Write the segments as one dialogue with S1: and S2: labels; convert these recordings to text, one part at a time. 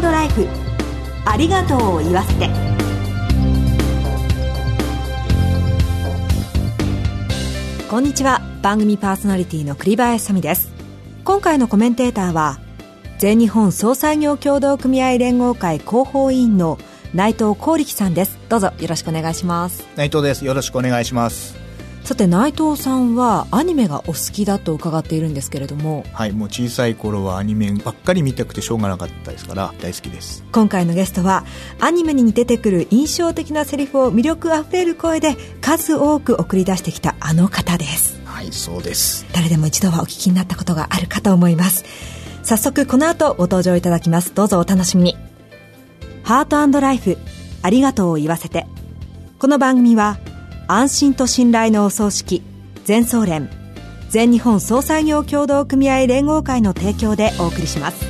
S1: ドライフ。ありがとうを言わせて。こんにちは。番組パーソナリティの栗林さみです。今回のコメンテーターは全日本総裁業協同組合連合会広報委員の内藤光力さんです。どうぞよろしくお願いします。
S2: 内藤です。よろしくお願いします。
S1: さて内藤さんはアニメがお好きだと伺っているんですけれども
S2: はいもう小さい頃はアニメばっかり見たくてしょうがなかったですから大好きです。
S1: 今回のゲストはアニメに出てくる印象的なセリフを魅力あふれる声で数多く送り出してきたあの方です。
S2: はいそうです。
S1: 誰でも一度はお聞きになったことがあるかと思います。早速この後ご登場いただきます。どうぞお楽しみに。ハートライフありがとうを言わせて。この番組は安心と信頼のお葬式全総連全日本総裁業協同組合連合会の提供でお送りします。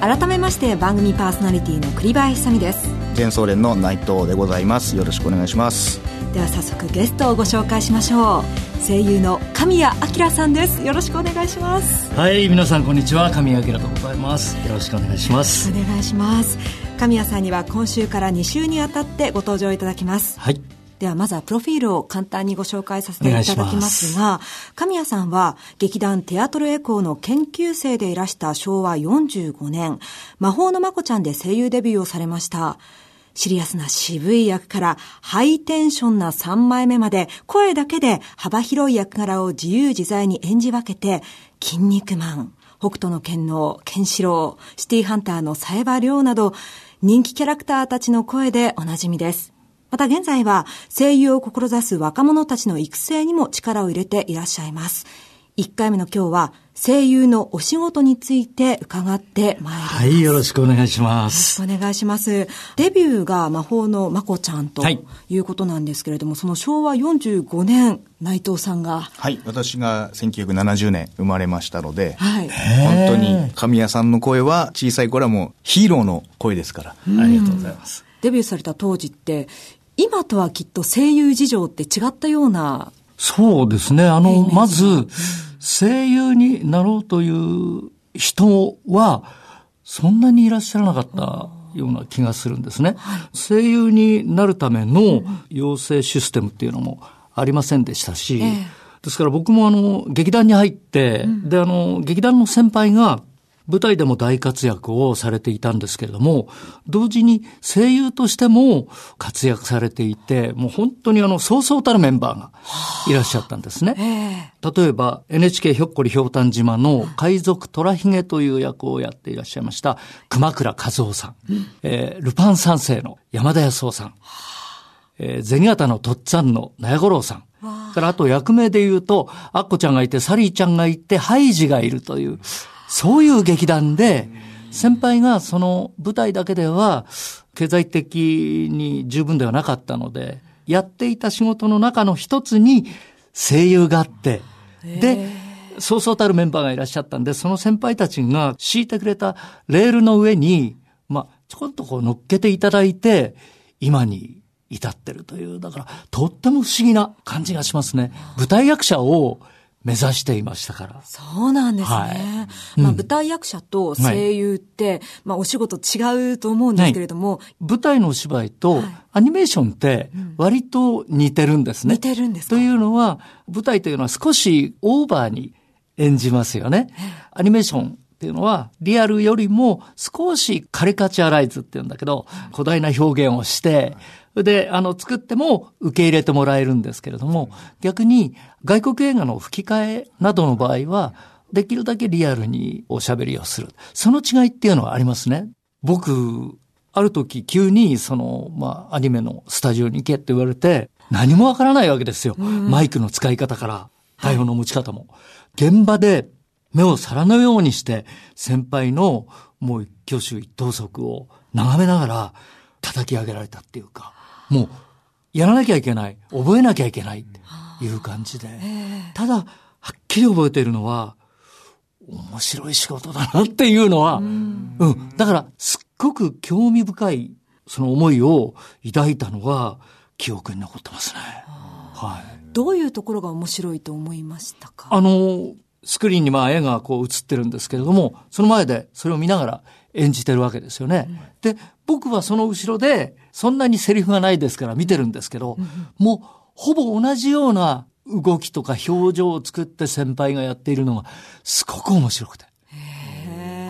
S1: 改めまして番組パーソナリティの栗林久美です。
S2: 全総連の内藤でございます。よろしくお願いします。
S1: では早速ゲストをご紹介しましょう。声優の神谷明さんです。よろしくお願いします。
S3: はい皆さんこんにちは。神谷明でございます。よろしくお願いします。
S1: お願いします神谷さんには今週から2週にわたってご登場いただきます。
S3: はい。
S1: ではまずはプロフィールを簡単にご紹介させていただきますが、神谷さんは劇団テアトルエコーの研究生でいらした昭和45年、魔法のまこちゃんで声優デビューをされました。シリアスな渋い役からハイテンションな3枚目まで声だけで幅広い役柄を自由自在に演じ分けて、筋肉マン、北斗の剣のケンシロウ、シティハンターのサエバリョウなど、人気キャラクターたちの声でおなじみです。また現在は声優を志す若者たちの育成にも力を入れていらっしゃいます。1回目の今日は声優のお仕事について伺ってまいります。
S3: はい、よろしくお願いします。
S1: よろしくお願いします。デビューが魔法のまこちゃんということなんですけれども、はい、その昭和45年、内藤さんが。
S2: はい、私が1970年生まれましたので、はい、本当に神谷さんの声は小さい頃はもうヒーローの声ですから。あ
S3: りがとうございます。
S1: デビューされた当時って、今とはきっと声優事情って違ったような。
S3: そうですね。あの、まず、声優になろうという人は、そんなにいらっしゃらなかったような気がするんですね。声優になるための養成システムっていうのもありませんでしたし、ですから僕もあの、劇団に入って、で、あの、劇団の先輩が、舞台でも大活躍をされていたんですけれども、同時に声優としても活躍されていて、もう本当にあの、そうそうたるメンバーがいらっしゃったんですね。例えば、NHK ひょっこりひょうたん島の海賊虎ひげという役をやっていらっしゃいました、熊倉和夫さん、えー、ルパン三世の山田康夫さん、えー、銭形のとっつぁんの納屋五郎さん、からあと役名で言うと、アッコちゃんがいて、サリーちゃんがいて、ハイジがいるという、そういう劇団で、先輩がその舞台だけでは経済的に十分ではなかったので、やっていた仕事の中の一つに声優があって、で、そうそうたるメンバーがいらっしゃったんで、その先輩たちが敷いてくれたレールの上に、まあ、ちょこっとこう乗っけていただいて、今に至ってるという、だから、とっても不思議な感じがしますね。舞台役者を目指していましたから。
S1: そうなんですね。はい、まあ、舞台役者と声優って、はい、まあ、お仕事違うと思うんですけれども。はい、
S3: 舞台のお芝居とアニメーションって割と似てるんですね。
S1: 似てるんです
S3: というのは、舞台というのは少しオーバーに演じますよね。アニメーションっていうのは、リアルよりも少しカリカチュアライズっていうんだけど、古代な表現をして、で、あの、作っても受け入れてもらえるんですけれども、逆に外国映画の吹き替えなどの場合は、できるだけリアルにおしゃべりをする。その違いっていうのはありますね。僕、ある時急にその、まあ、アニメのスタジオに行けって言われて、何もわからないわけですよ。マイクの使い方から、台本の持ち方も。現場で目を皿のようにして、先輩のもう一挙手一投足を眺めながら叩き上げられたっていうか。もう、やらなきゃいけない、覚えなきゃいけないっていう感じで。ただ、はっきり覚えているのは、面白い仕事だなっていうのは、うん、うん。だから、すっごく興味深い、その思いを抱いたのが、記憶に残ってますね。
S1: はい。どういうところが面白いと思いましたか？
S3: あの、スクリーンにまあ絵がこう映ってるんですけれども、その前でそれを見ながら演じてるわけですよね。うん、で、僕はその後ろで、そんなにセリフがないですから見てるんですけど、うん、もうほぼ同じような動きとか表情を作って先輩がやっているのがすごく面白くて。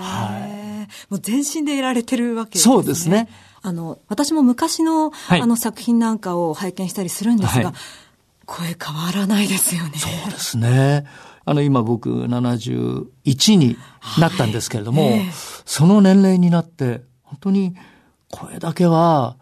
S1: はい。もう全身でやられてるわけ
S3: ですね。そうですね。
S1: あの、私も昔の、はい、あの作品なんかを拝見したりするんですが、はい、声変わらないですよね。
S3: そうですね。あの、今僕71になったんですけれども、はいえー、その年齢になって、本当に声だけは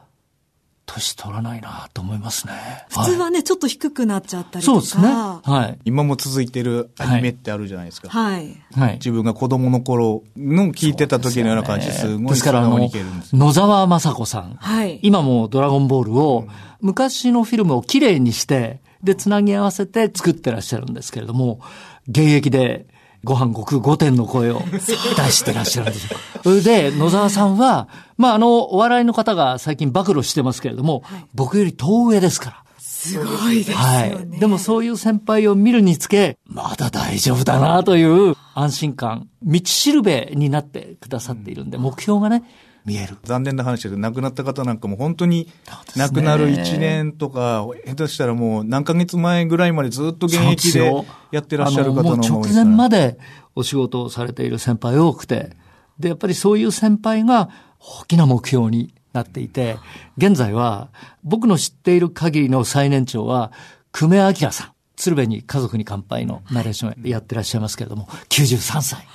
S3: 年取らないなと思いますね。
S1: 普通はね、はい、ちょっと低くなっちゃったりとか。そうですね。は
S2: い。今も続いてるアニメってあるじゃないですか。
S1: はい。
S2: はい。自分が子供の頃の聞いてた時のような感じですごいですからあの、
S3: 野沢雅子さん。はい。今もドラゴンボールを、昔のフィルムをきれいにして、で、つなぎ合わせて作ってらっしゃるんですけれども、現役で、ご飯ごく5点の声を出してらっしゃるんですよ。で、野沢さんは、まあ、あの、お笑いの方が最近暴露してますけれども、はい、僕より遠上ですから。
S1: すごいですよね。は
S3: い。でもそういう先輩を見るにつけ、まだ大丈夫だなという安心感、道しるべになってくださっているんで、目標がね、見える。
S2: 残念な話で亡くなった方なんかも本当に亡くなる1年とか、下手したらもう何ヶ月前ぐらいまでずっと現役でやってらっしゃる方の
S3: 直前までお仕事をされている先輩多くて、で、やっぱりそういう先輩が大きな目標になっていて、現在は僕の知っている限りの最年長は、久米明さん。鶴瓶に家族に乾杯のナレーションやってらっしゃいますけれども、93歳。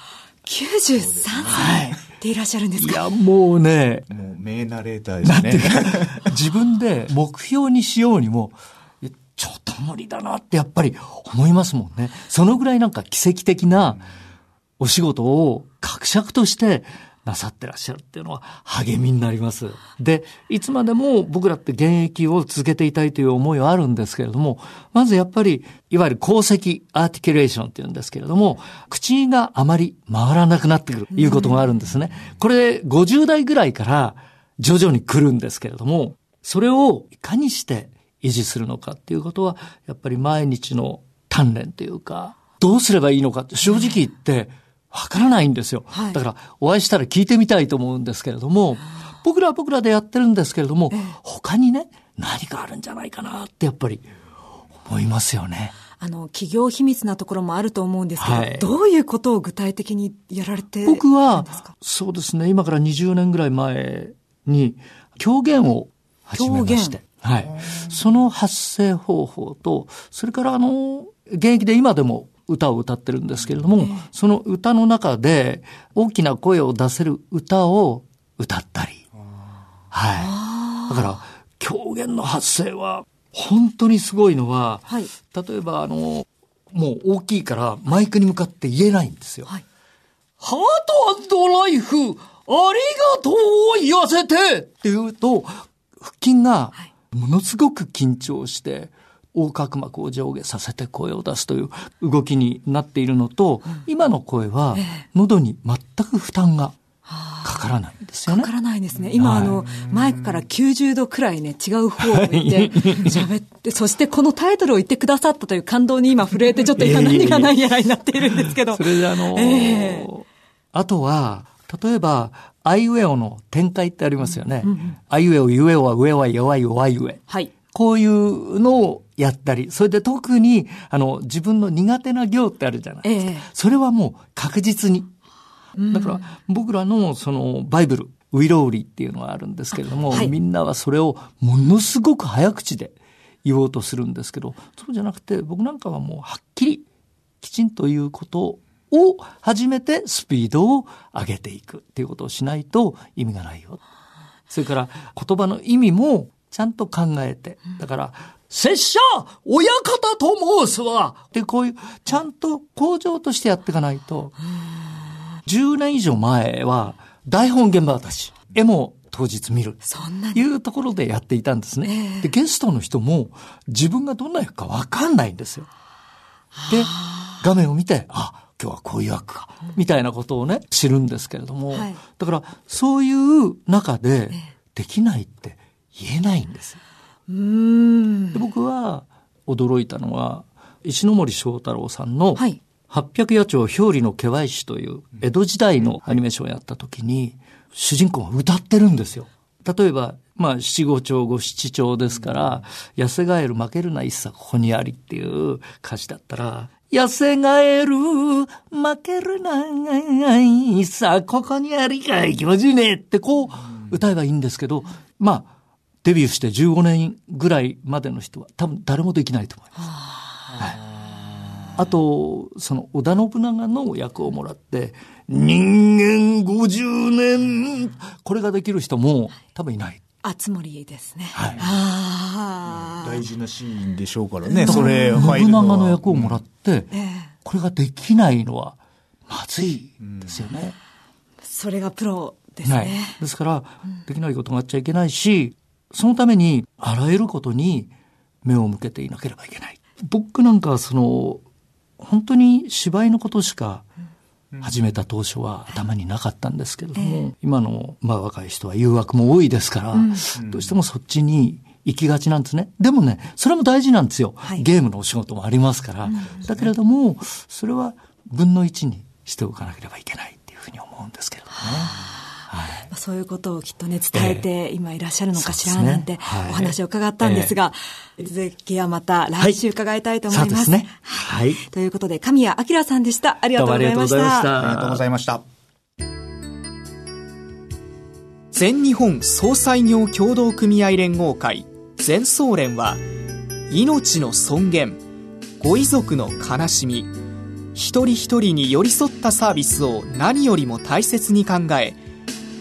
S1: 93歳はいでいらっしゃるんですか？
S3: いや、もうね。
S2: もう名ナレーターですね。
S3: 自分で目標にしようにも、ちょっと無理だなってやっぱり思いますもんね。そのぐらいなんか奇跡的なお仕事を格尺としてなさってらっしゃるっていうのは励みになります。で、いつまでも僕らって現役を続けていたいという思いはあるんですけれども、まずやっぱり、いわゆる功績アーティキュレーションっていうんですけれども、口があまり回らなくなってくるということがあるんですね。これ50代ぐらいから徐々に来るんですけれども、それをいかにして維持するのかっていうことは、やっぱり毎日の鍛錬というか、どうすればいいのかって正直言って、わからないんですよ。はい、だから、お会いしたら聞いてみたいと思うんですけれども、僕らは僕らでやってるんですけれども、他にね、何かあるんじゃないかなってやっぱり思いますよね。
S1: あの、企業秘密なところもあると思うんですけど、はい、どういうことを具体的にやられて
S3: 僕は、そうですね、今から20年ぐらい前に、狂言を始めまして。はい。その発声方法と、それからあの、現役で今でも歌を歌ってるんですけれども、その歌の中で大きな声を出せる歌を歌ったり。はい。だから、狂言の発声は本当にすごいのは、はい、例えばあの、もう大きいからマイクに向かって言えないんですよ。はい、ハートライフ、ありがとうを言わせてって言うと、腹筋がものすごく緊張して、横隔膜を上下させて声を出すという動きになっているのと、うん、今の声は喉に全く負担がかからないんですよね。
S1: かからないですね。今、はい、あの、マイクから90度くらいね、違う方を向いて 喋って、そしてこのタイトルを言ってくださったという感動に今震えて、ちょっと今何が何やらになっているんですけど。
S3: それであのーえー、あとは、例えば、アイウェオの展開ってありますよね。うんうん、アイウェオ、ユエオは上は弱い弱い上。はい。こういうのをやったり、それで特に、あの、自分の苦手な行ってあるじゃないですか。ええ、それはもう確実に。だから、僕らのその、バイブル、ウィロウリっていうのがあるんですけれども、はい、みんなはそれをものすごく早口で言おうとするんですけど、そうじゃなくて、僕なんかはもうはっきり、きちんということを始めてスピードを上げていくっていうことをしないと意味がないよ。それから言葉の意味もちゃんと考えて。だから、拙者、親方と申すわ。で、こういう、ちゃんと工場としてやっていかないと、10年以上前は、台本現場私、絵も当日見る。そんないうところでやっていたんですね。で、ゲストの人も、自分がどんな役かわかんないんですよ。で、画面を見て、あ、今日はこういう役か、みたいなことをね、知るんですけれども、はい、だから、そういう中で、できないって言えないんですで僕は驚いたのは石森章太郎さんの八百野鳥表裏の毛和石という江戸時代のアニメーションをやった時に、主人公が歌ってるんですよ。例えば、まあ、七五鳥五七鳥ですから、痩せガエル負けるな一さここにありっていう歌詞だったら、痩せガエル負けるな一さここにありかい気持ちいいねってこう歌えばいいんですけど、まあ、デビューして15年ぐらいまでの人は多分誰もできないと思います。はいあと、その織田信長の役をもらって、人間50年、これができる人も多分いない。
S1: あつ森ですね。
S2: はい。
S1: あ
S2: 大事なシーンでしょうからね、
S3: それ信長の役をもらって、これができないのはまずいですよね。うん、
S1: それがプロですね。はい、
S3: ですから、できないことがあっちゃいけないし、そのためにあらゆることに目を向けていなければいけない。僕なんかその本当に芝居のことしか始めた当初は頭になかったんですけれども、えー、今の、まあ、若い人は誘惑も多いですから、うん、どうしてもそっちに行きがちなんですね。でもね、それも大事なんですよ。はい、ゲームのお仕事もありますから。うん、だけれども、それは分の一にしておかなければいけないっていうふうに思うんですけれどもね。
S1: はい、そういうことをきっとね、伝えて今いらっしゃるのかしらなんてお話を伺ったんですが、続きはまた来週伺いたいと思いますね。はい。ということで、神谷明さんでした。ありがとうございました。
S2: ありがとうございました。
S4: 全日本総裁業協同組合連合会全総連は命の尊厳ご遺族の悲しみ一人一人に寄り添ったサービスを何よりも大切に考え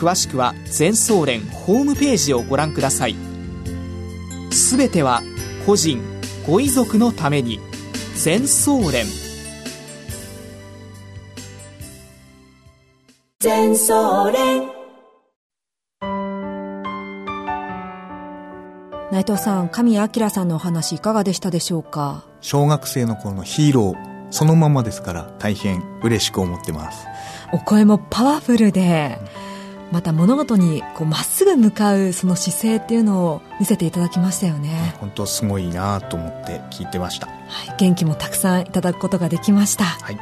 S4: 詳しくは全総連ホームページをご覧ください。すべては個人ご遺族のために。全総連。
S1: 全総連。内藤さん神谷明さんのお話いかがでしたでしょうか？
S2: 小学生の頃のヒーロー。そのままですから大変嬉しく思ってます。
S1: お声もパワフルで、うんまた物事にこうまっすぐ向かうその姿勢っていうのを見せていただきましたよね。
S2: 本当すごいなと思って聞いてました、は
S1: い、元気もたくさんいただくことができました、はい、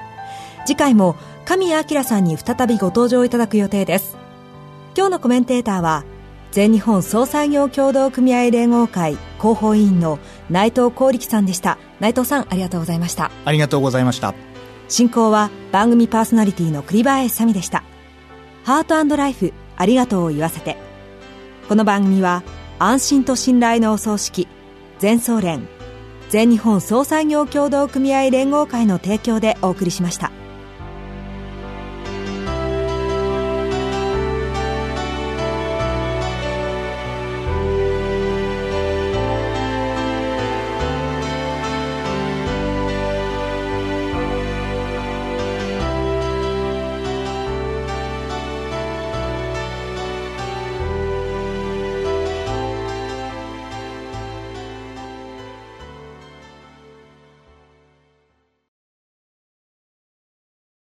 S1: 次回も神谷明さんに再びご登場いただく予定です。今日のコメンテーターは全日本総裁業協同組合連合会広報委員の内藤光力さんでした。内藤さんありがとうございました。
S2: ありがとうございました。
S1: 進行は番組パーソナリティの栗林さみでしたハートライフありがとうを言わせて。この番組は安心と信頼のお葬式、全総連、全日本総裁業協同組合連合会の提供でお送りしました。